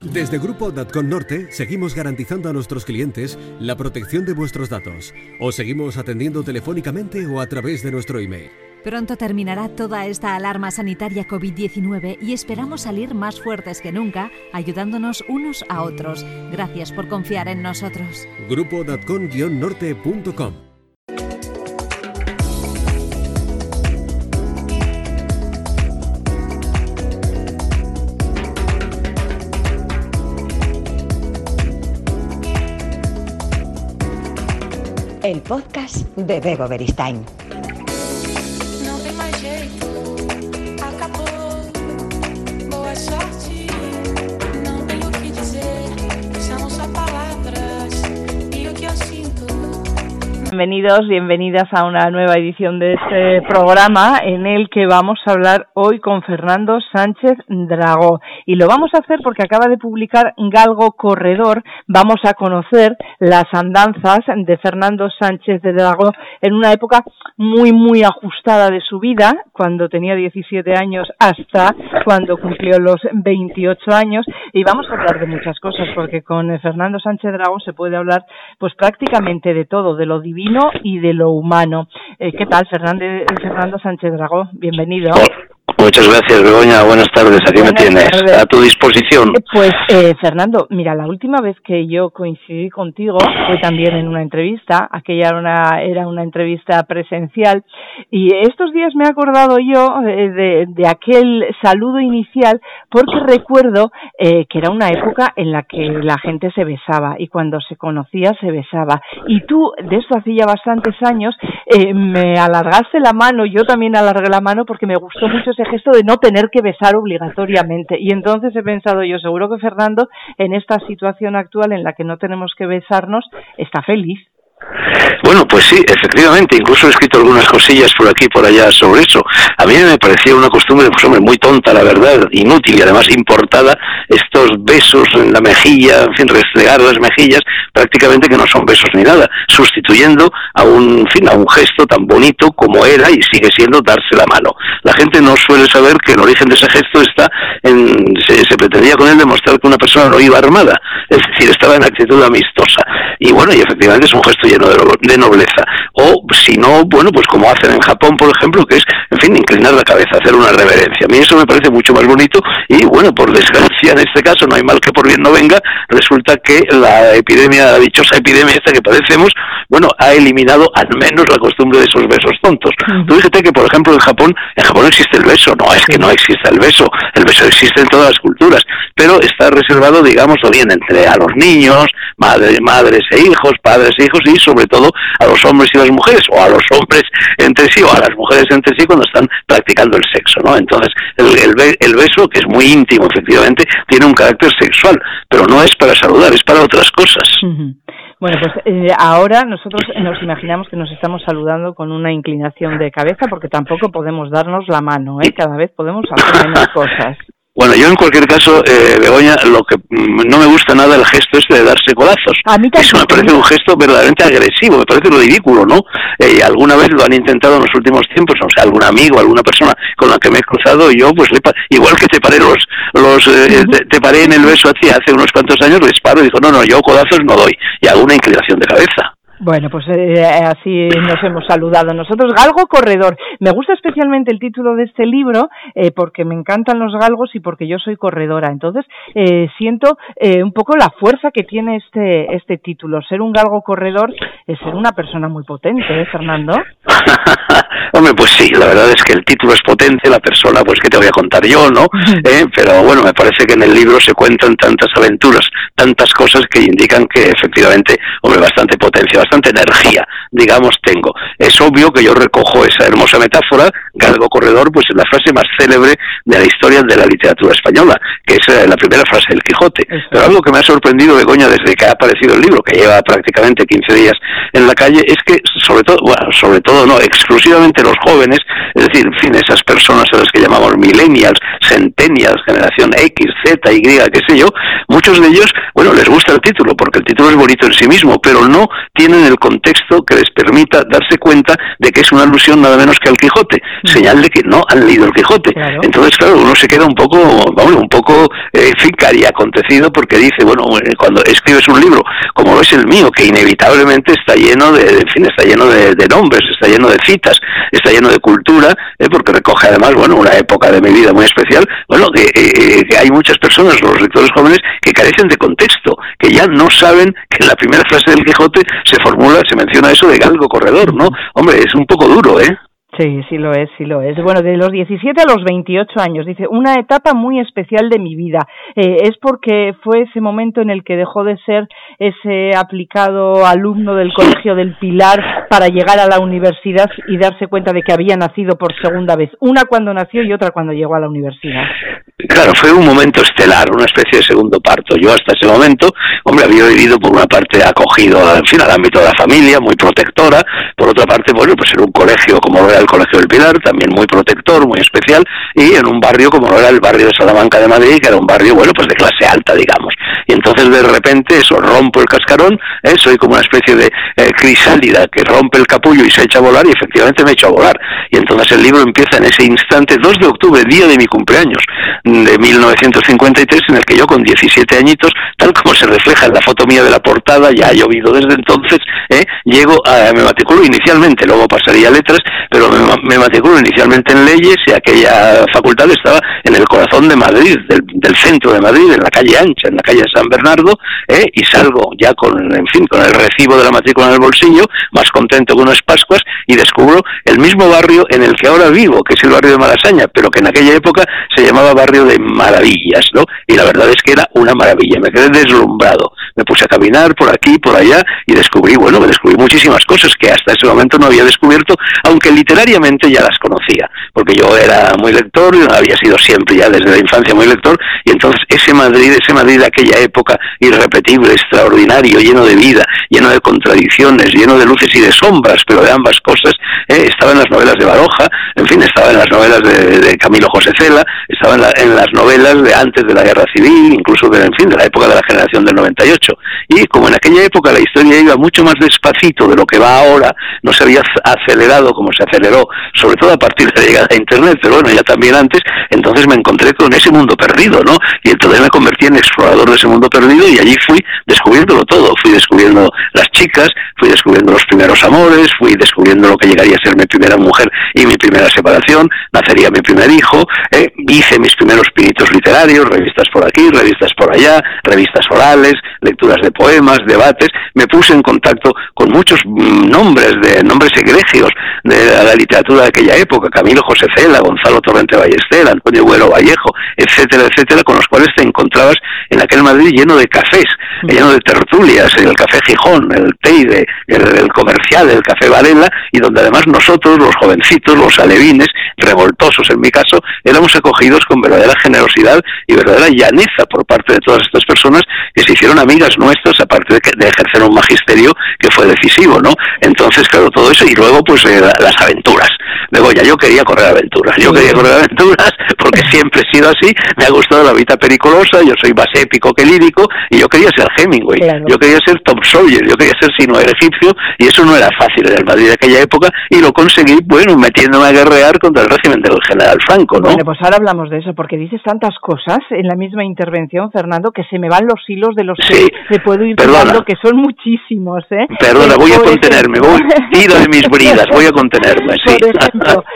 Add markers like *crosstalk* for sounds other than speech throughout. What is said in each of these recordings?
Desde Grupo Datcon Norte seguimos garantizando a nuestros clientes la protección de vuestros datos. Os seguimos atendiendo telefónicamente o a través de nuestro email. Pronto terminará toda esta alarma sanitaria COVID-19 y esperamos salir más fuertes que nunca, ayudándonos unos a otros. Gracias por confiar en nosotros. Grupo nortecom el podcast de Bebo Beristain. Bienvenidos, bienvenidas a una nueva edición de este programa en el que vamos a hablar hoy con Fernando Sánchez Dragó. Y lo vamos a hacer porque acaba de publicar Galgo Corredor. Vamos a conocer las andanzas de Fernando Sánchez de Dragó en una época muy, muy ajustada de su vida, cuando tenía 17 años hasta cuando cumplió los 28 años. Y vamos a hablar de muchas cosas porque con Fernando Sánchez Dragó se puede hablar pues prácticamente de todo, de lo divino y de lo humano. Eh, ¿Qué tal, Fernando Sánchez Dragó? Bienvenido. Muchas gracias, Begoña. Buenas tardes. Aquí me tienes. A tu disposición. Eh, pues, eh, Fernando, mira, la última vez que yo coincidí contigo fue también en una entrevista. Aquella era una, era una entrevista presencial. Y estos días me he acordado yo eh, de, de, aquel saludo inicial porque recuerdo eh, que era una época en la que la gente se besaba y cuando se conocía se besaba. Y tú, de esto hacía bastantes años, eh, me alargaste la mano, yo también alargué la mano porque me gustó mucho ese gesto de no tener que besar obligatoriamente. Y entonces he pensado yo, seguro que Fernando, en esta situación actual en la que no tenemos que besarnos, está feliz. Bueno, pues sí, efectivamente, incluso he escrito algunas cosillas por aquí y por allá sobre eso. A mí me parecía una costumbre, pues hombre, muy tonta, la verdad, inútil y además importada, estos besos en la mejilla, en fin, restregar las mejillas, prácticamente que no son besos ni nada, sustituyendo a un, fin, a un gesto tan bonito como era y sigue siendo darse la mano. La gente no suele saber que el origen de ese gesto está en, se, pretendía con él demostrar que una persona no iba armada, es decir, estaba en actitud amistosa. Y bueno, y efectivamente es un gesto lleno de, nobleza. O si no, bueno, pues como hacen en Japón, por ejemplo, que es, en fin, inclinar la cabeza, hacer una reverencia. A mí eso me parece mucho más bonito y bueno, por desgracia en este caso, no hay mal que por bien no venga, resulta que la epidemia, la dichosa epidemia esta que padecemos, bueno, ha eliminado al menos la costumbre de esos besos tontos. Tú fíjate que, por ejemplo, en Japón, en Japón existe el beso, no es que no exista el beso, el beso existe en todas las culturas, pero está reservado, digamos, o bien entre a los niños, madres, madres e hijos, padres e hijos y sobre todo a los hombres y las mujeres, o a los hombres entre sí o a las mujeres entre sí cuando están practicando el sexo, ¿no? Entonces, el, el, beso, que es muy íntimo, efectivamente, tiene un carácter sexual, pero no es para saludar, es para otras cosas. Bueno, pues eh, ahora nosotros nos imaginamos que nos estamos saludando con una inclinación de cabeza porque tampoco podemos darnos la mano, ¿eh? Cada vez podemos hacer menos cosas. Bueno, yo en cualquier caso, eh, Begoña, lo que mm, no me gusta nada el gesto este de darse codazos. A mí Eso me parece un gesto verdaderamente agresivo, me parece ridículo, ¿no? Eh, alguna vez lo han intentado en los últimos tiempos, o sea, algún amigo, alguna persona con la que me he cruzado, y yo, pues, igual que te paré los, los eh, te, paré en el beso hace, hace unos cuantos años, les paro y digo, no, no, yo codazos no doy, y hago una inclinación de cabeza. Bueno, pues eh, así nos hemos saludado nosotros. Galgo Corredor. Me gusta especialmente el título de este libro eh, porque me encantan los galgos y porque yo soy corredora. Entonces eh, siento eh, un poco la fuerza que tiene este este título. Ser un galgo corredor es ser una persona muy potente, ¿eh, Fernando? *laughs* Hombre, pues sí, la verdad es que el título es potente, la persona, pues que te voy a contar yo, ¿no? ¿Eh? Pero bueno, me parece que en el libro se cuentan tantas aventuras, tantas cosas que indican que efectivamente, hombre, bastante potencia, bastante energía, digamos, tengo. Es obvio que yo recojo esa hermosa metáfora, galgo corredor, pues es la frase más célebre de la historia de la literatura española, que es eh, la primera frase del Quijote. Pero algo que me ha sorprendido, Begoña, desde que ha aparecido el libro, que lleva prácticamente 15 días en la calle, es que sobre todo, bueno, sobre todo no, exclusivamente especialmente los jóvenes, es decir, en fin, esas personas a las que llamamos millennials, centennials, generación X, Z, Y, qué sé yo, muchos de ellos, bueno, les gusta el título, porque el título es bonito en sí mismo, pero no tienen el contexto que les permita darse cuenta de que es una alusión nada menos que al Quijote, señal de que no han leído el Quijote. Entonces, claro, uno se queda un poco, vamos, un poco eh, y acontecido porque dice, bueno, eh, cuando escribes un libro como lo es el mío, que inevitablemente está lleno de, en fin, está lleno de, nombres, está lleno de citas, está lleno de cultura, eh, porque recoge además, bueno, una época de mi vida muy especial, bueno, que, eh, que hay muchas personas, los lectores jóvenes, que carecen de contexto, que ya no saben que en la primera frase del Quijote se formula, se menciona eso de galgo corredor, ¿no? Hombre, es un poco duro, ¿eh? Sí, sí lo es, sí lo es. Bueno, de los 17 a los 28 años, dice, una etapa muy especial de mi vida. Eh, es porque fue ese momento en el que dejó de ser ese aplicado alumno del Colegio del Pilar para llegar a la universidad y darse cuenta de que había nacido por segunda vez. Una cuando nació y otra cuando llegó a la universidad. Claro, fue un momento estelar, una especie de segundo parto. Yo hasta ese momento, hombre, había vivido por una parte acogido, en fin, al ámbito de la familia, muy protectora, por otra parte, bueno, pues en un colegio como era el Colegio del Pilar, también muy protector, muy especial, y en un barrio como lo era el barrio de Salamanca de Madrid, que era un barrio, bueno, pues de clase alta, digamos. Y entonces de repente eso, rompo el cascarón, ¿eh? soy como una especie de eh, crisálida que rompe el capullo y se echa a volar, y efectivamente me echo a volar. Y entonces el libro empieza en ese instante, 2 de octubre, día de mi cumpleaños de 1953 en el que yo con 17 añitos, tal como se refleja en la foto mía de la portada, ya ha llovido desde entonces, ¿eh? llego a, me matriculo inicialmente, luego pasaría letras, pero me, me, matriculo inicialmente en leyes y aquella facultad estaba en el corazón de Madrid, del, centro de Madrid, en la calle ancha, en la calle San Bernardo, ¿eh? y salgo ya con, en fin, con el recibo de la matrícula en el bolsillo, más contento que unas Pascuas, y descubro el mismo barrio en el que ahora vivo, que es el barrio de Malasaña, pero que en aquella época se llamaba barrio de maravillas, ¿no? Y la verdad es que era una maravilla, me quedé deslumbrado. Me puse a caminar por aquí, por allá y descubrí, bueno, me descubrí muchísimas cosas que hasta ese momento no había descubierto, aunque literariamente ya las conocía, porque yo era muy lector, y había sido siempre ya desde la infancia muy lector, y entonces ese Madrid, ese Madrid de aquella época irrepetible, extraordinario, lleno de vida, lleno de contradicciones, lleno de luces y de sombras, pero de ambas cosas, ¿eh? estaba en las novelas de Baroja, en fin, estaba en las novelas de, Camilo José Cela, estaba en, en las novelas de antes de la guerra civil, incluso de, en fin, de la época de la generación del 98. Y como en aquella época la historia iba mucho más despacito de lo que va ahora, no se había acelerado como se aceleró, sobre todo a partir de la llegada de Internet, pero bueno, ya también antes, entonces me encontré con ese mundo perdido, ¿no? Y entonces me convertí en explorador de ese mundo perdido y allí fui descubriéndolo todo, fui descubriendo las chicas, fui descubriendo los primeros amores, fui descubriendo lo que llegaría a ser mi primera mujer y mi primera separación, nacería mi primer hijo, eh, hice mis primeros pinitos literarios, revistas por aquí, revistas por allá, revistas orales, lecturas de poemas, debates, me puse en contacto con muchos mm, nombres de nombres egregios de la literatura de aquella época, Camilo José Cela, Gonzalo Torrente Ballester, Antonio Güero Vallejo, etcétera, etcétera, con los cuales te encontrabas en aquel Madrid lleno de cafés, lleno de tertulias, el café Gijón, el Teide, el, el comercial, el café Varela, y donde además nosotros, los jovencitos, los alevines, revoltosos en mi caso, éramos acogidos con verdadera generosidad y verdadera llaneza por parte de todas estas personas que se hicieron amigas nuestras, aparte de, de ejercer un magisterio que fue decisivo, ¿no? Entonces, claro, y luego, pues, eh, las aventuras. Luego ya yo quería correr aventuras, yo quería correr aventuras porque *laughs* siempre he sido así, me ha gustado la vida periculosa, yo soy más épico que lírico y yo quería ser Hemingway, yo quería ser Tom Sawyer, yo quería ser Sino el egipcio y eso no era fácil en el Madrid de aquella época y lo conseguí, bueno, metiéndome a guerrear contra el régimen del general Franco, ¿no? Bueno, pues ahora hablamos de eso porque dices tantas cosas en la misma intervención, Fernando, que se me van los hilos de los que te puedo ir hablando, que son muchísimos, ¿eh? Perdona, voy a contenerme, voy, ido de mis bridas, voy a contenerme, *laughs* sí. Por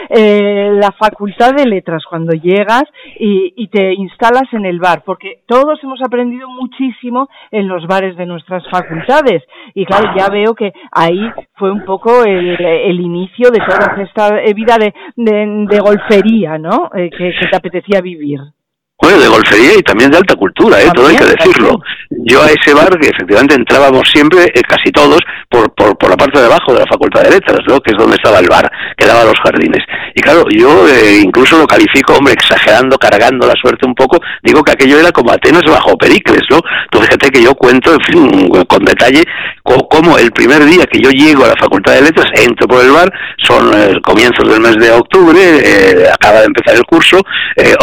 eh, la Facultad de Letras, cuando llegas y, y te instalas en el bar, porque todos hemos aprendido muchísimo en los bares de nuestras facultades. Y claro, ya veo que ahí fue un poco el, el inicio de toda esta vida de, de, golfería, ¿no? Eh, que, que te apetecía vivir. Bueno, de golfería y también de alta cultura, ¿eh? todo hay que decirlo. Yo a ese bar, que efectivamente entrábamos siempre, eh, casi todos, por, por, por, la parte de abajo de la Facultad de Letras, ¿no? que es donde estaba el bar, que daba los jardines. Claro, yo eh, incluso lo califico, hombre, exagerando, cargando la suerte un poco, digo que aquello era como Atenas bajo Pericles, ¿no? Entonces fíjate que yo cuento, en fin, con detalle, cómo el primer día que yo llego a la Facultad de Letras, entro por el bar, son eh, comienzos del mes de octubre, eh, acaba de empezar el curso, eh,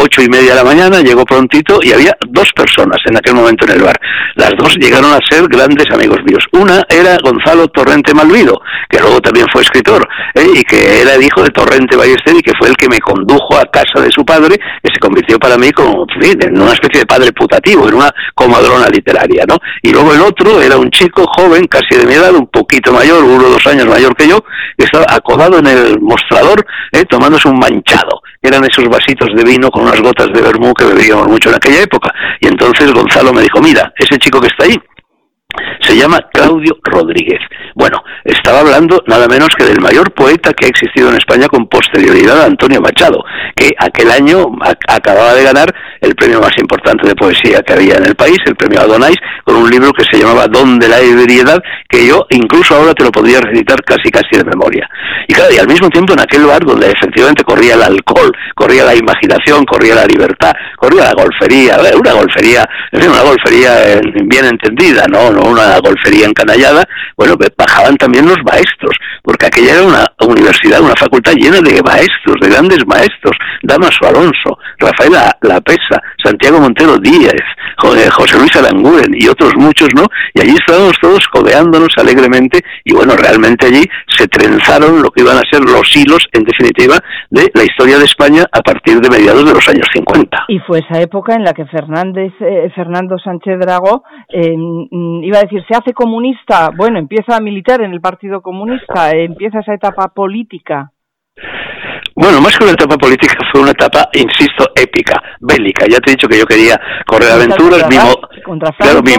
ocho y media de la mañana, llego prontito y había dos personas en aquel momento en el bar. Las dos llegaron a ser grandes amigos míos. Una era Gonzalo Torrente Malvido, que luego también fue escritor, y que era hijo de Torrente Ballester y que fue el que me condujo a casa de su padre, que se convirtió para mí como, en una especie de padre putativo, en una comadrona literaria, ¿no? Y luego el otro era un chico joven, casi de mi edad, un poquito mayor, uno o dos años mayor que yo, que estaba acodado en el mostrador eh, tomándose un manchado. Eran esos vasitos de vino con unas gotas de vermú que bebíamos mucho en aquella época. Y entonces Gonzalo me dijo, mira, ese chico que está ahí, se llama Claudio Rodríguez. Bueno, estaba hablando nada menos que del mayor poeta que ha existido en España con posterioridad a Antonio Machado, que aquel año acababa de ganar el premio más importante de poesía que había en el país, el premio Adonais, con un libro que se llamaba Don de la ebriedad, que yo incluso ahora te lo podría recitar casi casi de memoria. Y claro, y al mismo tiempo en aquel bar donde efectivamente corría el alcohol, corría la imaginación, corría la libertad, corría la golfería, una golfería, una golfería bien entendida, no, una golfería encanallada, bueno, pues bajaban también los maestros, porque aquella era una universidad, una facultad llena de maestros, de grandes maestros, Damaso Alonso, Rafael La Pesa, Santiago Montero Díaz, José Luis Aranguren y otros muchos, ¿no? Y allí estábamos todos codeándonos alegremente y bueno, realmente allí se trenzaron lo que iban a ser los hilos, en definitiva, de la historia de España a partir de mediados de los años 50. Y fue esa época en la que Fernández, eh, Fernando Sánchez Drago eh, iba a decir, se hace comunista, bueno, empieza a militar en el Partido Comunista, empieza esa etapa política. Bueno, más que una etapa política, fue una etapa, insisto, épica, bélica. Ya te he dicho que yo quería correr aventuras, claro, mi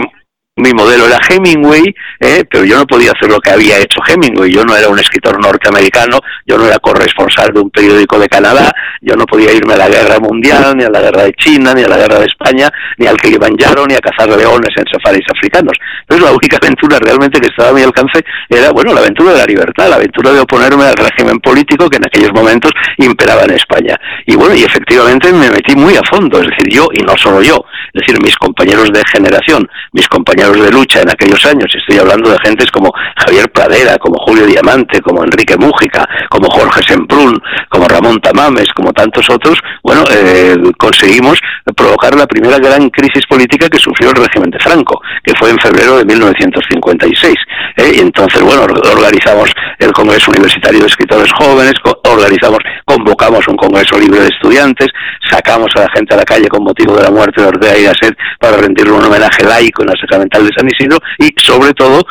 modelo era Hemingway, eh, pero yo no podía hacer lo que había hecho Hemingway. Yo no era un escritor norteamericano, yo no era corresponsal de un periódico de Canadá, yo no podía irme a la guerra mundial, ni a la guerra de China, ni a la guerra de España, ni al Kilimanjaro, ni a cazar leones en safaris africanos. Entonces la única *laughs* aventura realmente que estaba a mi alcance era, bueno, la aventura de la libertad, la aventura de oponerme al régimen político que en aquellos momentos imperaba en España. Y bueno, y efectivamente me metí muy a fondo, es decir, yo, y no solo yo, es decir, mis compañeros de generación, mis compañeros de lucha en aquellos años, estoy hablando de gentes como Javier Pradera, como Julio Diamante, como Enrique Mújica, como Jorge Semprún, como Ramón Tamames, como tantos otros, bueno, eh, conseguimos provocar la primera gran crisis política que sufrió el régimen de Franco, que fue en febrero de 1956. ¿eh? Y entonces, bueno, organizamos el Congreso Universitario de Escritores Jóvenes, organizamos, convocamos un Congreso Libre de Estudiantes, sacamos a la gente a la calle con motivo de la muerte de Ortega y Gasset para rendirle un homenaje laico en la Sacramental de San Isidro y sobre todo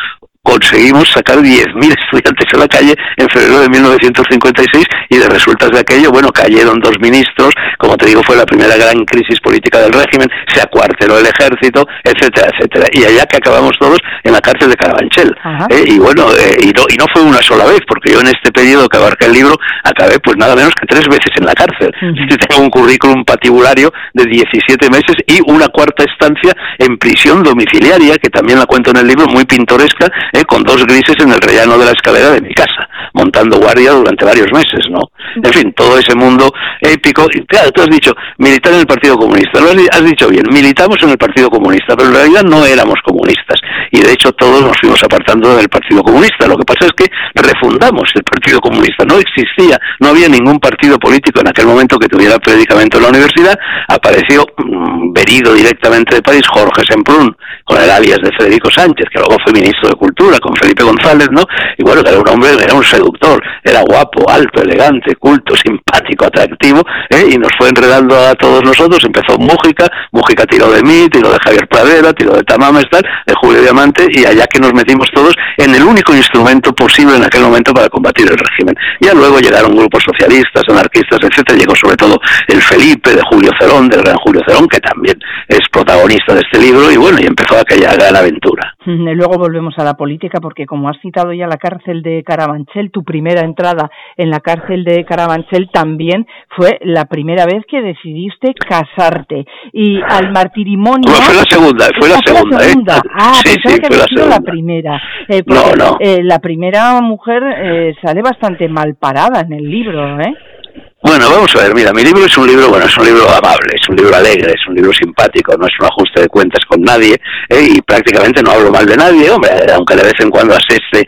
conseguimos sacar 10.000 estudiantes a la calle en febrero de 1956 y de resultas de aquello, bueno, cayeron dos ministros, como te digo, fue la primera gran crisis política del régimen, se acuarteló el ejército, etcétera, etcétera. Y allá que acabamos todos en la cárcel de Carabanchel. ¿eh? y bueno, eh, y, no, y no fue una sola vez, porque yo en este periodo que abarca el libro acabé pues nada menos que tres veces en la cárcel. *laughs* Tengo un currículum patibulario de 17 meses y una cuarta estancia en prisión domiciliaria, que también la cuento en el libro, muy pintoresca, ¿eh? con dos grises en el rellano de la escalera de mi casa, montando guardia durante varios meses, ¿no? En fin, todo ese mundo épico. Y claro, tú has dicho, militar en el Partido Comunista. Lo has, dicho bien, militamos en el Partido Comunista, pero en realidad no éramos comunistas. Y de hecho todos nos fuimos apartando del Partido Comunista. Lo que pasa es que refundamos el Partido Comunista. No existía, no había ningún partido político en aquel momento que tuviera predicamento en la universidad. Apareció mm, verido directamente de París Jorge Semprún, con el alias de Federico Sánchez, que luego fue ministro de Cultura, con Felipe González, ¿no? Y bueno, que era un hombre, era un seductor, era guapo, alto, elegante, culto, simpático, atractivo, ¿eh? y nos fue enredando a todos nosotros. Empezó Mújica, Mújica tiró de mí, tiró de Javier Pradera, tiró de Tamames, tal, de Julio Diamante, y allá que nos metimos todos en el único instrumento posible en aquel momento para combatir el régimen. Ya luego llegaron grupos socialistas, anarquistas, etcétera, llegó sobre todo el Felipe de Julio Cerón, del gran Julio Cerón, que también es protagonista de este libro, y bueno, y empezó aquella gran aventura. Luego volvemos a la política, porque como has citado ya la cárcel de Carabanchel, tu primera entrada en la cárcel de Carabanchel también fue la primera vez que decidiste casarte. Y al martirimonio... fue la segunda, fue la segunda. ¿eh? Ah, sí, pensaba que había sido la primera. Eh, no, no. Eh, la primera mujer eh, sale bastante mal parada en el libro, ¿eh? Bueno, vamos a ver, mira, mi libro es un libro, bueno, es un libro amable, es un libro alegre, es un libro simpático, no es un ajuste de cuentas con nadie, ¿eh? y prácticamente no hablo mal de nadie, hombre, aunque de vez en cuando aseste,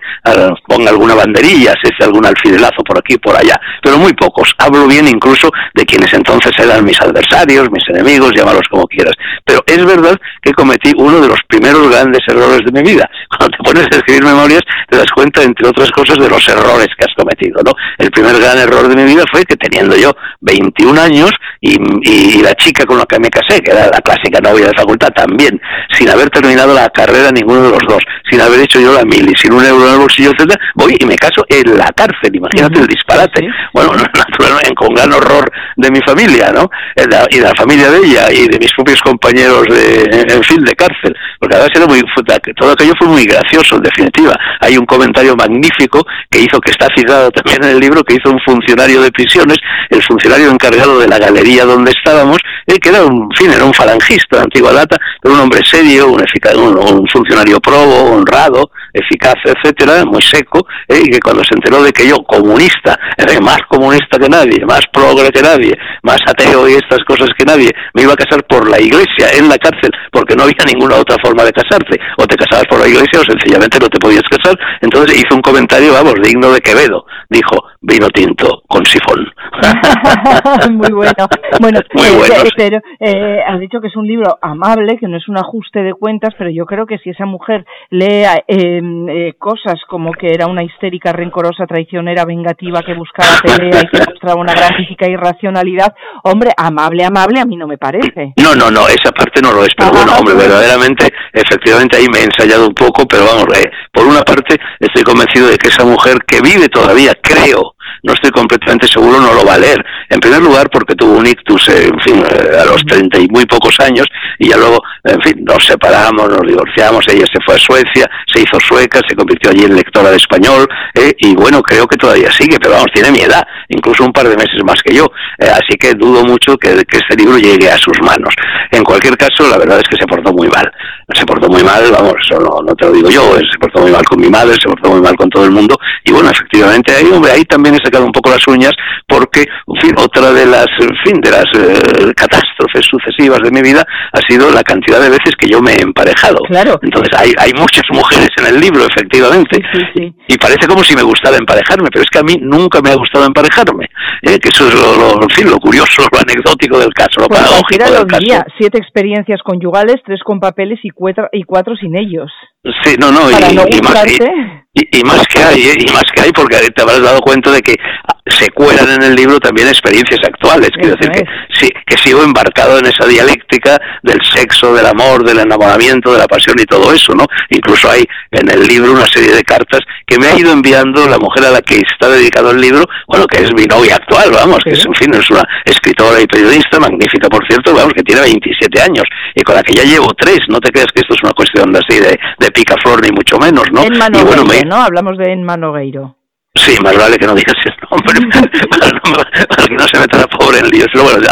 ponga alguna banderilla, aseste algún alfidelazo por aquí por allá, pero muy pocos. Hablo bien incluso de quienes entonces eran mis adversarios, mis enemigos, llámalos como quieras. Pero es verdad que cometí uno de los primeros grandes errores de mi vida. *laughs* Cuando te pones a escribir memorias, te das cuenta, entre otras cosas, de los errores que has cometido, ¿no? El primer gran error de mi vida fue que tenía yo 21 años y, la chica con la que me casé, que era la clásica novia de facultad, también, sin haber terminado la carrera ninguno de los dos, sin haber hecho yo la mili, sin un euro en el bolsillo, etcétera, voy y me caso en la cárcel, imagínate el disparate. Bueno, *laughs* naturalmente con gran horror de mi familia, ¿no? Y de la familia de ella y de mis propios compañeros de, en fin, de cárcel, porque además era muy, todo aquello fue muy gracioso, en definitiva. Hay un comentario magnífico que hizo, que está citado también en el libro, que hizo un funcionario de prisiones, el funcionario encargado de la galería donde estábamos, eh, que era un, fin, era un falangista de antigua data, pero un hombre serio, un, un, funcionario probo, honrado, eficaz, etcétera, muy seco, eh, y que cuando se enteró de que yo, comunista, era más comunista que nadie, más progre que nadie, más ateo y estas cosas que nadie, me iba a casar por la iglesia, en la cárcel, porque no había ninguna otra forma de casarte, o te casabas por la iglesia o sencillamente no te podías casar, entonces hizo un comentario, vamos, digno de Quevedo, dijo, vino tinto con sifón. *laughs* Muy bueno. Bueno, eh, pero eh, has dicho que es un libro amable, que no es un ajuste de cuentas, pero yo creo que si esa mujer lee em, eh, cosas como que era una histérica, rencorosa, traicionera, vengativa, que buscaba pelea y que mostraba una gran física irracionalidad, hombre, amable, amable, a mí no me parece. No, no, no, esa parte no lo es, pero bueno, hombre, verdaderamente, efectivamente ahí me he ensayado un poco, pero vamos, por una parte estoy convencido de que esa mujer que vive todavía, creo, no estoy completamente seguro, no lo va a leer. En primer lugar, porque tuvo un ictus, eh, en fin, eh, a los treinta y muy pocos años, y ya luego, en fin, nos separamos, nos divorciamos, ella se fue a Suecia, se hizo sueca, se convirtió allí en lectora de español, eh, y bueno, creo que todavía sigue, pero vamos, tiene mi edad, incluso un par de meses más que yo, así que dudo mucho que este libro llegue a sus manos. En cualquier caso, la verdad es que se portó muy mal. Se portó muy mal, vamos, eso no, te lo digo yo, se portó muy mal con mi madre, se portó muy mal con todo el mundo, y bueno, efectivamente, ahí, hombre, ahí también he sacado un poco las uñas, porque, en fin, otra de las, en fin, de las eh, catástrofes sucesivas de mi vida ha sido la cantidad de veces que yo me he emparejado. Claro. Entonces, hay, hay muchas mujeres en el libro, efectivamente, y parece como si me gustara emparejarme, pero es que a mí nunca me ha gustado emparejarme, ¿eh? que eso es lo, en fin, lo curioso, lo anecdótico del caso, lo paradójico del caso. siete experiencias conyugales, tres con papeles y cuatro, y cuatro sin ellos. Sí, no, no, y, más, y, más que hay, ¿eh? y más que hay, porque te habrás dado cuenta de que se cuelan en el libro también experiencias actuales. Quiero decir que, sí, que sigo embarcado en esa dialéctica del sexo, del amor, del enamoramiento, de la pasión y todo eso, ¿no? Incluso hay en el libro una serie de cartas que me ha ido enviando la mujer a la que está dedicado el libro, bueno, que es mi novia actual, vamos, que es, en fin, es una escritora y periodista magnífica, por cierto, vamos, que tiene 27 años y con la que ya llevo tres. No te creas que esto es una cuestión así de, de picaflor ni mucho menos, ¿no? En y bueno, ¿no? Hablamos de Enma Nogueiro. Sí, más vale que no digas el nombre *laughs* para, que no se meta la pobre en líos. Pero bueno,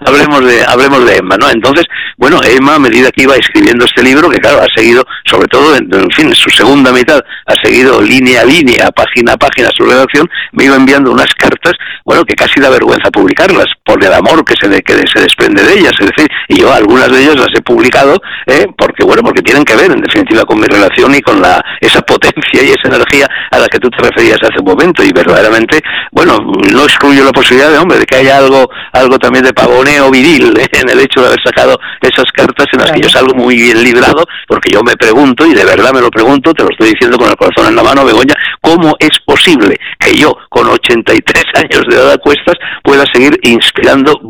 hablemos de, hablemos de Emma, ¿no? Entonces, bueno, Emma, a medida que iba escribiendo este libro, que claro, ha seguido, sobre todo, en, fin, en su segunda mitad, ha seguido línea a línea, página a página su redacción, me iba enviando unas cartas, bueno, que casi da vergüenza publicarlas, por el amor que se, de, que se desprende de ellas, es decir, y yo algunas de ellas las he publicado, ¿eh? porque, bueno, porque tienen que ver, en definitiva, con mi relación y con la esa potencia y esa energía a la que tú te referías hace un momento, y verdaderamente, bueno, no excluyo la posibilidad de, hombre, de que haya algo, algo también de pavoneo viril ¿eh? en el hecho de haber sacado esas cartas en las que yo salgo muy bien librado, porque yo me pregunto, y de verdad me lo pregunto, te lo estoy diciendo con el corazón en la mano, Begoña, ¿cómo es posible que yo, con 83 *laughs* años de edad a cuestas, pueda seguir inspirando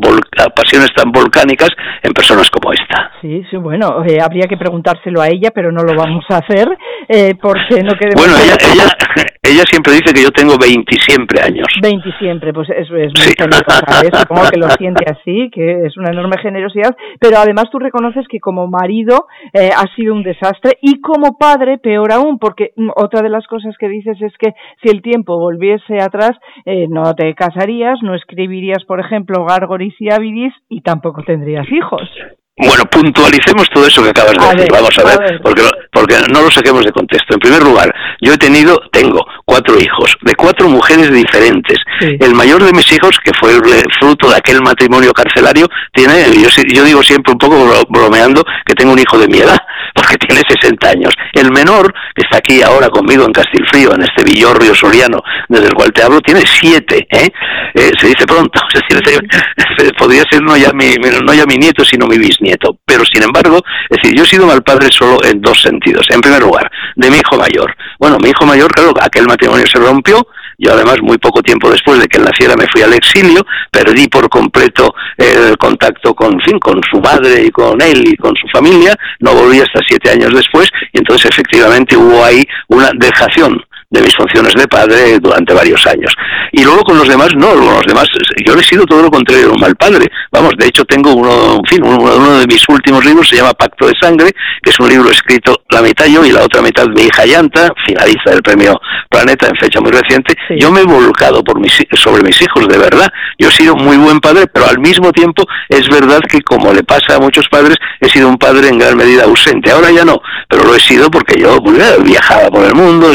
pasiones tan volcánicas en personas como esta? Sí, sí, bueno, eh, habría que preguntárselo a ella, pero no lo vamos a hacer, eh, porque no queremos... Bueno, ella, ella, *laughs* ella siempre dice que yo tengo 20 siempre años. 20 siempre, pues eso es muy generosa, *laughs* ¿eh? supongo que lo siente así, que es una enorme generosidad, pero además tú reconoces que como marido eh, ha sido un desastre y como padre peor aún, porque otra de las cosas que dices es que si el tiempo volviese atrás eh, no te casarías, no escribirías, por ejemplo, Gargoris y Avidis y tampoco tendrías hijos. Bueno, puntualicemos todo eso que acabas de decir. Vamos a ver, porque porque no lo saquemos de contexto. En primer lugar, yo he tenido, tengo cuatro hijos, de cuatro mujeres diferentes. El mayor de mis hijos, que fue el fruto de aquel matrimonio carcelario, tiene, yo, yo digo siempre un poco bromeando, que tengo un hijo de mi edad, *laughs* porque tiene 60 años. El menor, que está aquí ahora conmigo en Castilfrío, en este villorrio soriano desde el cual te hablo, tiene siete, ¿eh? eh se dice pronto, *laughs* es decir, *laughs* podría ser no ya, mi, no ya mi nieto, sino mi bisnieto. Pero sin embargo, es decir, yo he sido mal padre solo en dos sentidos. En primer lugar, de mi hijo mayor. Bueno, mi hijo mayor, claro, aquel matrimonio se rompió, yo además muy poco tiempo después de que él naciera me fui al exilio, perdí por completo el contacto con, fin, con su madre y con él y con su familia, no volví hasta siete años después. Y entonces efectivamente hubo ahí una dejación de mis funciones de padre durante varios años. Y luego con los demás, no, con los demás, yo he sido todo lo contrario, un mal padre. Vamos, de hecho tengo uno, en fin, uno, de mis últimos libros se llama Pacto de Sangre, que es un libro escrito la mitad yo y la otra mitad mi hija Yanta, finalista del premio Planeta en fecha muy reciente. Yo me he volcado por mis, sobre mis hijos, de verdad. Yo he sido muy buen padre, pero al mismo tiempo es verdad que como le pasa a muchos padres, he sido un padre en gran medida ausente. Ahora ya no, pero lo he sido porque yo pues, viajaba por el mundo,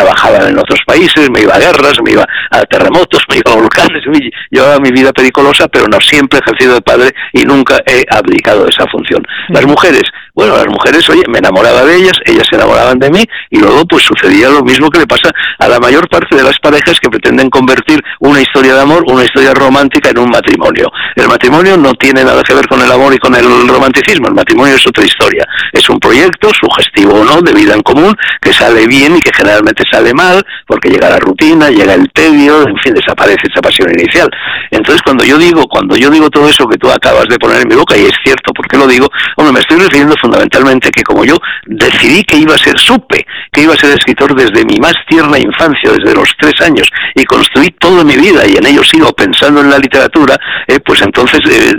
trabajaba en otros países, me iba a guerras, me iba a terremotos, *laughs* me iba a volcanes, llevaba mi vida pericolosa, pero no siempre he ejercido de padre y nunca he abdicado de esa función. Las mujeres, bueno, las mujeres, oye, me enamoraba de ellas, ellas se enamoraban de mí y luego pues sucedía lo mismo que le pasa a la mayor parte de las parejas que pretenden convertir una historia de amor, una historia romántica en un matrimonio. El matrimonio no tiene nada que ver con el amor y con el romanticismo, el matrimonio es otra historia. Es un proyecto, sugestivo o no, de vida en común, que sale bien y que generalmente sale mal, porque llega la rutina, llega el tedio, en fin, desaparece esa pasión inicial. Entonces, cuando yo digo, cuando yo digo todo eso que tú acabas de poner en mi boca, y es cierto, ¿por qué lo digo? Bueno, me estoy refiriendo fundamentalmente que como yo decidí que iba a ser, supe que iba a ser escritor desde mi más tierna infancia, desde los tres años, y construí toda mi vida y en ello sigo pensando en la literatura, eh, pues entonces eh,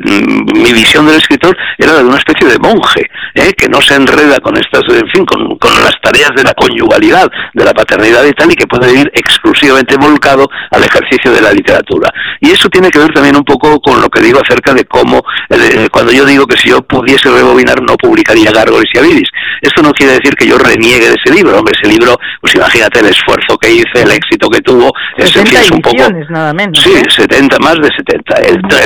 mi visión del escritor era de una especie de monje, eh, que no se enreda con estas, en fin, con, con las tareas de la conyugalidad, de la paternidad y tal, y que puede ir exclusivamente volcado al ejercicio de la literatura. Y eso tiene que ver también un poco con lo que digo acerca de cómo, cuando yo digo que si yo pudiese rebobinar no publicaría Gárgoles y Avidis. Esto no quiere decir que yo reniegue de ese libro, hombre, ese libro, pues imagínate el esfuerzo que hice, el éxito que tuvo, es, es un poco... nada menos. Sí, 70, más de 70.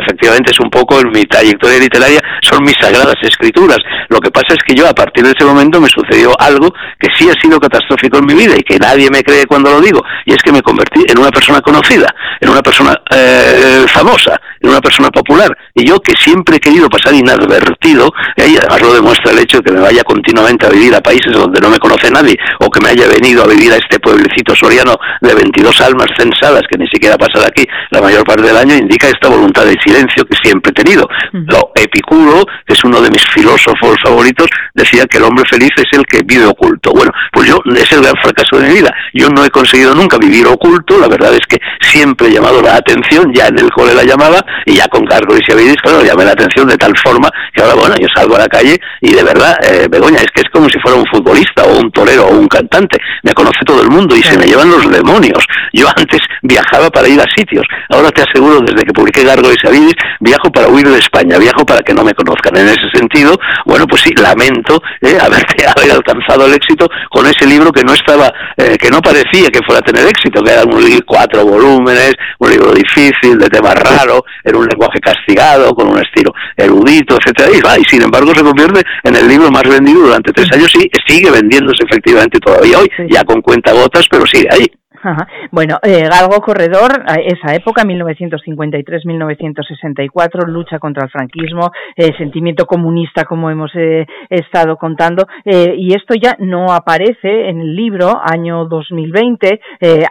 efectivamente es un poco en mi trayectoria literaria, son mis sagradas escrituras. Lo que pasa es que yo a partir de ese momento me sucedió algo que sí ha sido catastrófico en mi vida y que nadie me cree cuando lo digo, y es que me convertí en una persona conocida, en una persona eh, famosa, en una persona popular. Y yo que siempre he querido pasar inadvertido, eh, y además lo demuestra el hecho de que me vaya continuamente a vivir a países donde no me conoce nadie, o que me haya venido a vivir a este pueblecito soriano de 22 almas censadas, que ni siquiera pasa aquí la mayor parte del año, indica esta voluntad de silencio que siempre he tenido. Lo Epicuro, que es uno de mis filósofos favoritos, decía que el hombre feliz es el que vive oculto. Bueno, pues yo, es el gran fracaso de mi vida. Yo no he conseguido nunca vivir oculto, la verdad es que siempre he llamado la atención, ya en el cole la llamaba, y ya con cargo y si claro, llamé la atención de tal forma que ahora, bueno, yo salgo a la calle y de verdad, eh, Begoña, es que es como si fuera un futbolista o un torero o un cantante. Me conoce todo el mundo y se me llevan los demonios. Yo antes viajaba para ir a sitios. Ahora te aseguro, desde que publiqué Gargo y Savidis, viajo para huir de España, viajo para que no me conozcan. En ese sentido, bueno, pues sí, lamento eh, *laughs* haber, haber alcanzado el éxito con ese libro que no estaba, eh, que no parecía que fuera a tener éxito, que era un libro, cuatro volúmenes, un libro difícil, de tema raro, era un lenguaje castigado, con un estilo erudito, etcétera, y, y sin embargo se convierte en el libro más vendido durante tres años y sigue vendiéndose efectivamente todavía hoy, ya con cuenta gotas, pero sigue ahí. Bueno, eh, Galgo Corredor, esa época, 1953-1964, lucha contra el franquismo, eh, sentimiento comunista, como hemos eh, estado contando, eh, y esto ya no aparece en el libro, año 2020,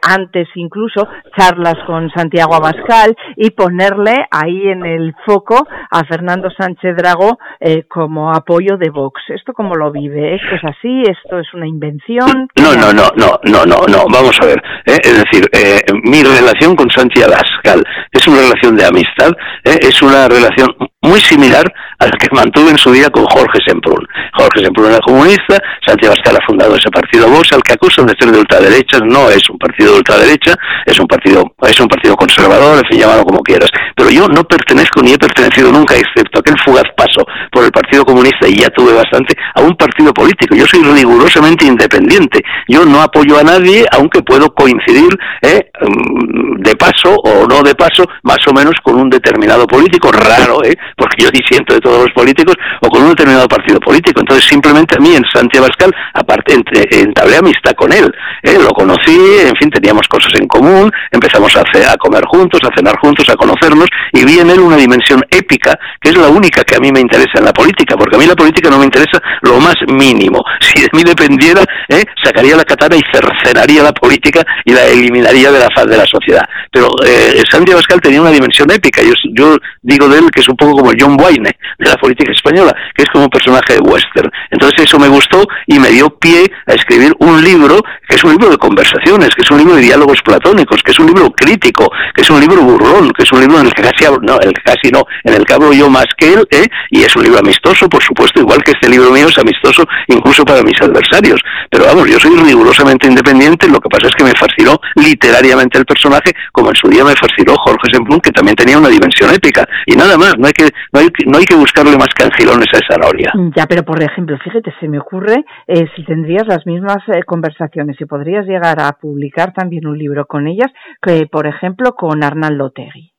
antes incluso, charlas con Santiago Abascal, y ponerle ahí en el foco a Fernando Sánchez Drago como apoyo de Vox. ¿Esto cómo lo vive? ¿Esto es así? ¿Esto es una invención? No, no, no, no, no, no, no, vamos a ver. ¿Eh? es decir, eh, mi relación con Santi Abascal es una relación de amistad, ¿eh? es una relación muy similar al que mantuve en su día con Jorge Semprún. Jorge Semprún comunista, Santiago Abascal ha fundado ese partido Vox, al que acusan de ser de ultraderecha, no es un partido de ultraderecha, es un partido, es un partido conservador, en fin, como quieras. Pero yo no pertenezco ni he pertenecido nunca, excepto aquel fugaz paso por el Partido Comunista, y ya tuve bastante, a un partido político. Yo soy rigurosamente independiente. Yo no apoyo a nadie, aunque puedo coincidir ¿eh? mm, de paso o no de paso, más o menos con un determinado político, raro, ¿eh? porque yo disiento de todos los políticos, o con un determinado partido político. Entonces, simplemente a mí en Santiago Abascal, aparte, entablé amistad con él. ¿eh? Lo conocí, en fin, teníamos cosas en común, empezamos a, a comer juntos, a cenar juntos, a conocernos, y vi en él una dimensión épica, que es la única que a mí me interesa en la política, porque a mí la política no me interesa lo más mínimo. *laughs* Si de mí dependiera, ¿eh? sacaría la katana y cercenaría la política y la eliminaría de la faz de la sociedad. Pero eh, Santiago Abascal tenía una dimensión épica. Yo, yo digo de él que es un poco como John Wayne de la política española, que es como un personaje de Entonces eso me gustó y me dio pie a escribir un libro que es un libro de conversaciones, que es un libro de diálogos platónicos, que es un libro crítico, que es un libro burrón, que es un libro en el que casi hablo, no, el casi no, en el que hablo yo más que él, ¿eh? y es un libro amistoso, por supuesto, igual que este libro mío es amistoso incluso para mis adversarios. Pero vamos, yo soy rigurosamente independiente, lo que pasa es que me fascinó literariamente el personaje, como en su día me fascinó Jorge Semplún, que también tenía una dimensión épica, y nada más, no hay que, no hay, no hay que buscarle más cancilones a esa noria. Ya, pero por ejemplo, fíjate, se me ocurre eh, si tendrías las mismas eh, conversaciones, si podrías llegar a publicar también un libro con ellas, que por ejemplo con Arnaldo Tegui.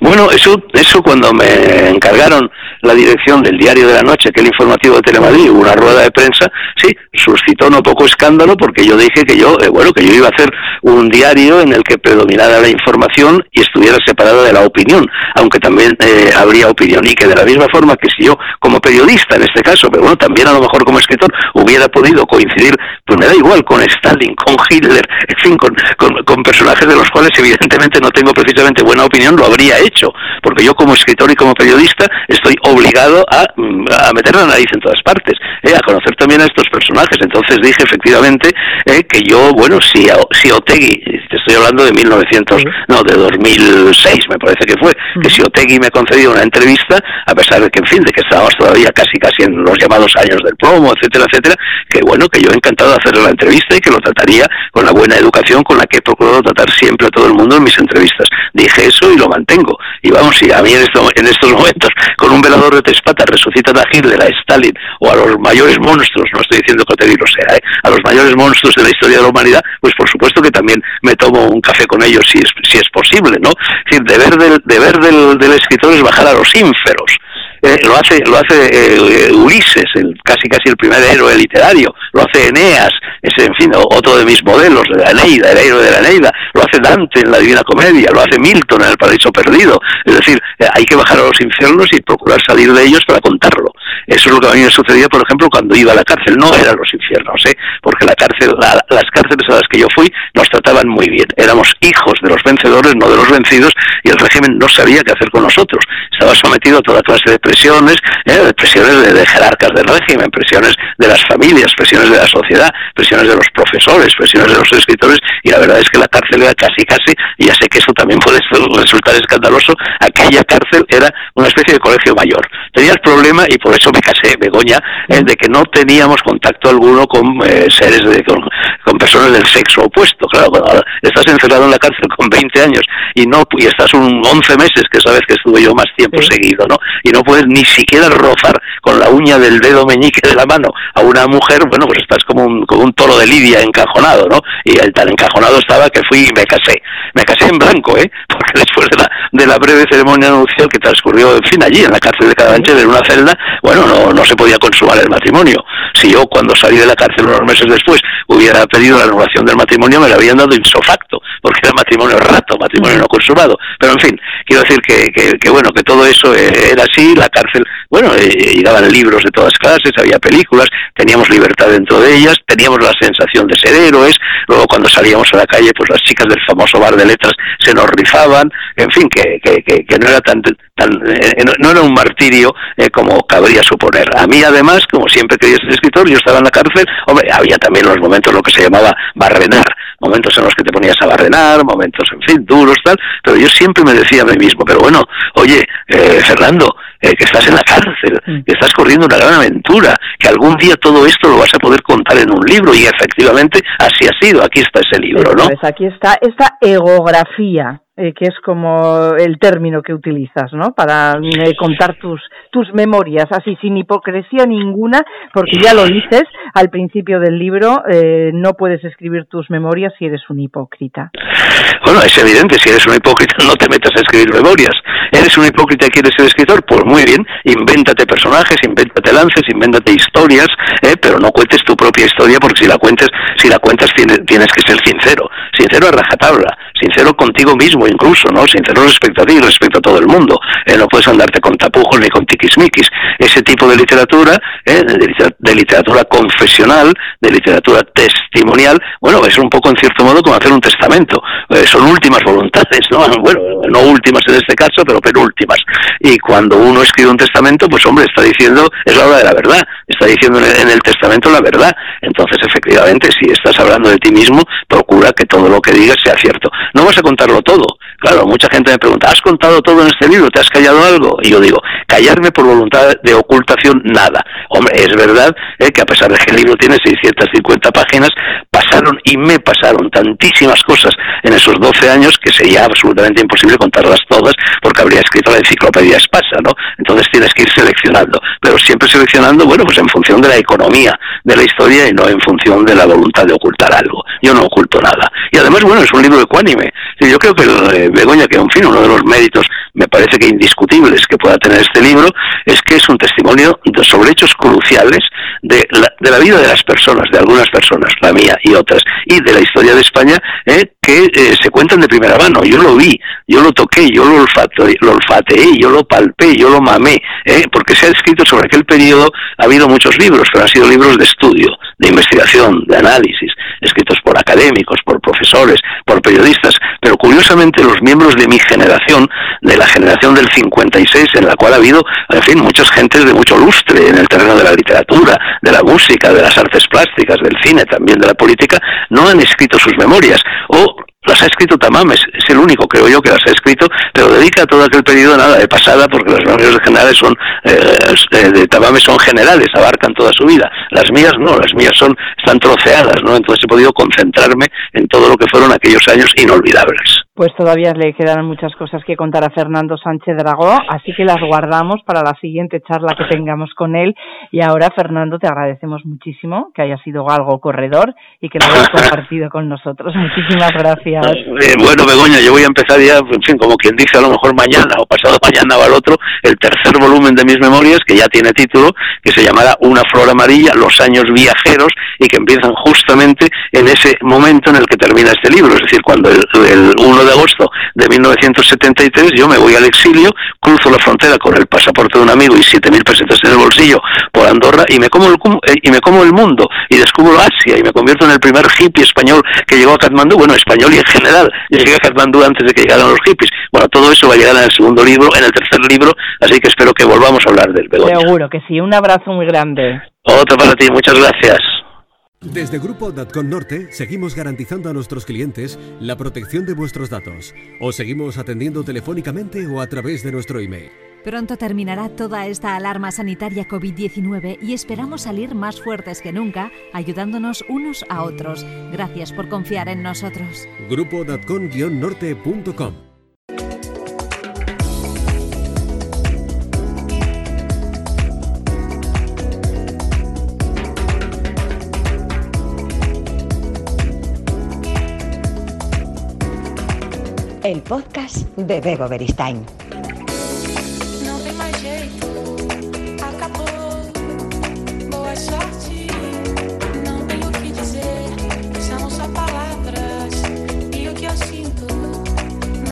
Bueno, eso, eso cuando me encargaron la dirección del Diario de la Noche, que el informativo de Telemadrid, una rueda de prensa, sí, suscitó no poco escándalo porque yo dije que yo, eh, bueno, que yo iba a hacer un diario en el que predominara la información y estuviera separada de la opinión, aunque también eh, habría opinión y que de la misma forma que si yo como periodista en este caso, pero bueno, también a lo mejor como escritor hubiera podido coincidir, pues me da igual con Stalin, con Hitler, en fin, con, con personajes de los cuales evidentemente no tengo precisamente buena opinión, lo habría hecho hecho, porque yo como escritor y como periodista estoy obligado a, mm, a meter la nariz en todas partes, eh, a conocer también a estos personajes. Entonces dije efectivamente eh, que yo, bueno, si, si Otegui, te estoy hablando de 1900, no, de 2006 me parece que fue, que si Otegui me concedió una entrevista, a pesar de que, en fin, de que estábamos todavía casi casi en los llamados años del plomo, etcétera, etcétera, que bueno, que yo he encantado de hacerle la entrevista y que lo trataría con la buena educación con la que he procurado tratar siempre a todo el mundo en mis entrevistas. Dije eso y lo mantengo. Y vamos, si a mí en, en estos *laughs* momentos, con un velador de tres patas, resucitan a Hitler, a Stalin o a los mayores monstruos, no estoy diciendo que Otegi lo sea, ¿eh? a los mayores monstruos de la historia de la humanidad, pues por supuesto que también me tomo un café con ellos si es, si es posible, ¿no? Es decir, deber del, deber del, del escritor es bajar a los ínferos eh, lo hace lo hace eh, Ulises, el, casi casi el primer héroe literario, lo hace Eneas, es en fin otro de mis modelos, de la Eneida, el héroe de la Eneida, lo hace Dante en la Divina Comedia, lo hace Milton en el Paraíso Perdido, es decir, eh, hay que bajar a los infiernos y procurar salir de ellos para contarlo. Eso es lo que a mí me sucedía, por ejemplo, cuando iba a la cárcel, no eran los infiernos, ¿eh? porque la cárcel, las cárceles a las que yo fui nos trataban muy bien, éramos hijos de los vencedores, no de los vencidos, y el régimen no sabía qué hacer con nosotros, estaba sometido a toda clase de presiones, ¿eh? presiones de, jerarcas del régimen, presiones de las familias, presiones de la sociedad, presiones de los profesores, presiones de los escritores, y la verdad es que la cárcel era casi casi, y ya sé que eso también puede resultar escandaloso, aquella cárcel era una especie de colegio mayor. Tenía el problema, y por eso me casé, Begoña, eh, de que no teníamos contacto alguno con eh, seres, de, con, personas del sexo opuesto. Claro, cuando estás encerrado en la cárcel con 20 años y no y estás un 11 meses, que sabes que estuve yo más tiempo seguido, ¿no? Y no puedes ni siquiera rozar con la uña del dedo meñique de la mano a una mujer, bueno, pues estás como un, como un toro de lidia encajonado, ¿no? Y el tan encajonado estaba que fui y me casé. Me casé en blanco, ¿eh? *laughs* Porque después de la, de la breve ceremonia nupcial que transcurrió, en fin, allí en la cárcel de Carabanchel, en una celda, bueno, no, no se podía consumar el matrimonio. Si yo, cuando salí de la cárcel unos meses después, hubiera pedido la anulación del matrimonio, me lo habían dado insofacto, porque era matrimonio rato, matrimonio no consumado. Pero, en fin, quiero decir que, que, bueno, que todo eso eh, era así, la cárcel, bueno, eh, llegaban libros de todas clases, había películas, teníamos libertad dentro de ellas, teníamos la sensación de ser héroes, luego cuando salíamos a la calle, pues las chicas del famoso bar de letras se nos rifaban, en fin, que, que, que, no era tan, tan eh, no, era un martirio como cabría suponer. A mí, además, como siempre quería ser escritor, yo estaba en la cárcel, hombre, había también los momentos lo que se llamaba barrenar, momentos en los que te ponías a barrenar, momentos, en fin, duros, tal, pero yo siempre me decía a mí mismo, pero bueno, oye, eh, Fernando, eh, que estás en la cárcel, mm. que estás corriendo una gran aventura, que algún día todo esto lo vas a poder contar en un libro y efectivamente así ha sido. Aquí está ese libro, ¿no? Pues aquí está esta egografía eh, que es como el término que utilizas, ¿no? Para eh, contar tus tus memorias, así sin hipocresía ninguna, porque ya lo dices al principio del libro, eh, no puedes escribir tus memorias si eres un hipócrita. Bueno, es evidente, si eres un hipócrita no te metas a escribir memorias. ¿Eres un hipócrita y quieres ser escritor? Pues muy bien, invéntate personajes, invéntate lances, invéntate historias, pero no cuentes tu propia historia porque si la cuentes, si la cuentas tienes, tienes que ser sincero, sincero a rajatabla, sincero contigo mismo incluso, ¿no? Sincero respecto a ti, respecto a todo el mundo. Eh, no puedes andarte con tapujos ni con tiquismiquis. Ese tipo de literatura, eh, de, literatura confesional, de literatura testimonial, bueno, es un poco en cierto modo como hacer un testamento. Eh, son últimas voluntades, ¿no? *laughs* Bueno, no últimas en este caso, pero penúltimas. Y cuando uno escribe un testamento, pues hombre, está diciendo, es la hora de la verdad, está diciendo en el testamento la verdad. Entonces, efectivamente, si estás hablando de ti mismo, procura que todo lo que digas sea cierto. No vas a contarlo todo. Claro, mucha gente me pregunta, ¿has contado todo en este libro? ¿Te has callado algo? Y yo digo, callarme por voluntad de ocultación, nada. Hombre, es verdad eh, que a pesar de que el libro tiene 650 páginas, y me pasaron tantísimas cosas en esos 12 años que sería absolutamente imposible contarlas todas porque habría escrito la enciclopedia Espasa, ¿no? Entonces tienes que ir seleccionando, pero siempre seleccionando, bueno, pues en función de la economía de la historia y no en función de la voluntad de ocultar algo. Yo no oculto nada. Y además, bueno, es un libro ecuánime. Yo creo que eh, Begoña, que en fin, uno de los méritos me parece que indiscutibles que pueda tener este libro es que es un testimonio sobre hechos cruciales de la, de la vida de las personas, de algunas personas, la mía y otras, y de la historia de España, eh, que eh, se cuentan de primera mano. Yo lo vi, yo lo toqué, yo lo, olfateé, lo olfateé yo lo palpé, yo lo mamé, eh, porque se ha escrito sobre aquel periodo, ha habido muchos libros, pero han sido libros de estudio, de investigación, de análisis, escritos por académicos, por profesores, por periodistas, pero curiosamente los miembros de mi generación, de la generación del 56, en la cual ha habido, en fin, muchas gentes de mucho lustre en el terreno de la literatura, de la música, de las artes plásticas, del cine, también de la política, no han escrito sus memorias o las ha escrito Tamames, es el único, creo yo, que las ha escrito, pero dedica todo aquel periodo nada de pasada, porque las memorias generales son, eh, eh, de Tamames son generales, abarcan toda su vida. Las mías no, las mías son, están troceadas, ¿no? Entonces he podido concentrarme en todo lo que fueron aquellos años inolvidables. Pues todavía le quedan muchas cosas que contar a Fernando Sánchez Dragó, así que las guardamos para la siguiente charla que tengamos con él. Y ahora, Fernando, te agradecemos muchísimo que haya sido algo corredor y que lo hayas *laughs* compartido con nosotros. Muchísimas gracias. Eh, bueno, Begoña, yo voy a empezar ya, en fin, como quien dice, a lo mejor mañana o pasado mañana o al otro, el tercer volumen de mis memorias, que ya tiene título, que se llamará Una flor amarilla, los años viajeros, y que empiezan justamente en ese momento en el que termina este libro, es decir, cuando el, el 1 de de agosto de 1973 yo me voy al exilio, cruzo la frontera con el pasaporte de un amigo y 7.000 pesetas en el bolsillo por Andorra y me como el, eh, y me como el mundo y descubro Asia y me convierto en el primer hippie español que llegó a Katmandú, bueno, español y en general. Yo llegué a Katmandú antes de que llegaran los hippies. Bueno, todo eso va a llegar en el segundo libro, en el tercer libro, así que espero que volvamos a hablar del Begoña. Seguro que sí, un abrazo muy grande. Otro para ti, muchas gracias. Desde Grupo Datcon Norte seguimos garantizando a nuestros clientes la protección de vuestros datos. Os seguimos atendiendo telefónicamente o a través de nuestro email. Pronto terminará toda esta alarma sanitaria COVID-19 y esperamos salir más fuertes que nunca, ayudándonos unos a otros. Gracias por confiar en nosotros. Grupo nortecom el podcast de Bego Beristain.